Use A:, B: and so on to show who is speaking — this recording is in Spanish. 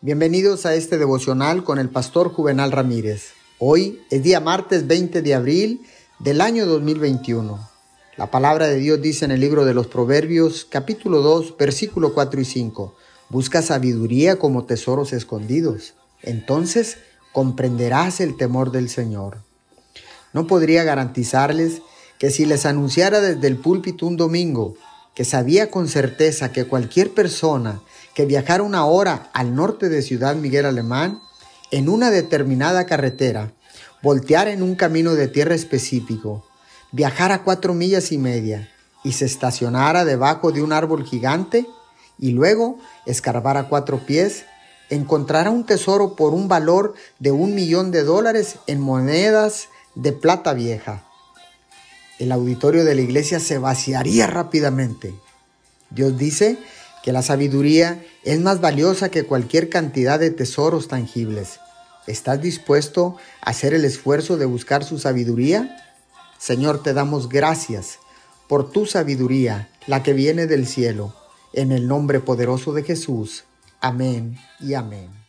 A: Bienvenidos a este devocional con el pastor Juvenal Ramírez. Hoy es día martes 20 de abril del año 2021. La palabra de Dios dice en el libro de los Proverbios capítulo 2 versículo 4 y 5. Busca sabiduría como tesoros escondidos. Entonces comprenderás el temor del Señor. No podría garantizarles que si les anunciara desde el púlpito un domingo que sabía con certeza que cualquier persona que viajara una hora al norte de Ciudad Miguel Alemán en una determinada carretera, volteara en un camino de tierra específico, viajara cuatro millas y media y se estacionara debajo de un árbol gigante y luego escarbara cuatro pies, encontrará un tesoro por un valor de un millón de dólares en monedas de plata vieja el auditorio de la iglesia se vaciaría rápidamente. Dios dice que la sabiduría es más valiosa que cualquier cantidad de tesoros tangibles. ¿Estás dispuesto a hacer el esfuerzo de buscar su sabiduría? Señor, te damos gracias por tu sabiduría, la que viene del cielo, en el nombre poderoso de Jesús. Amén y amén.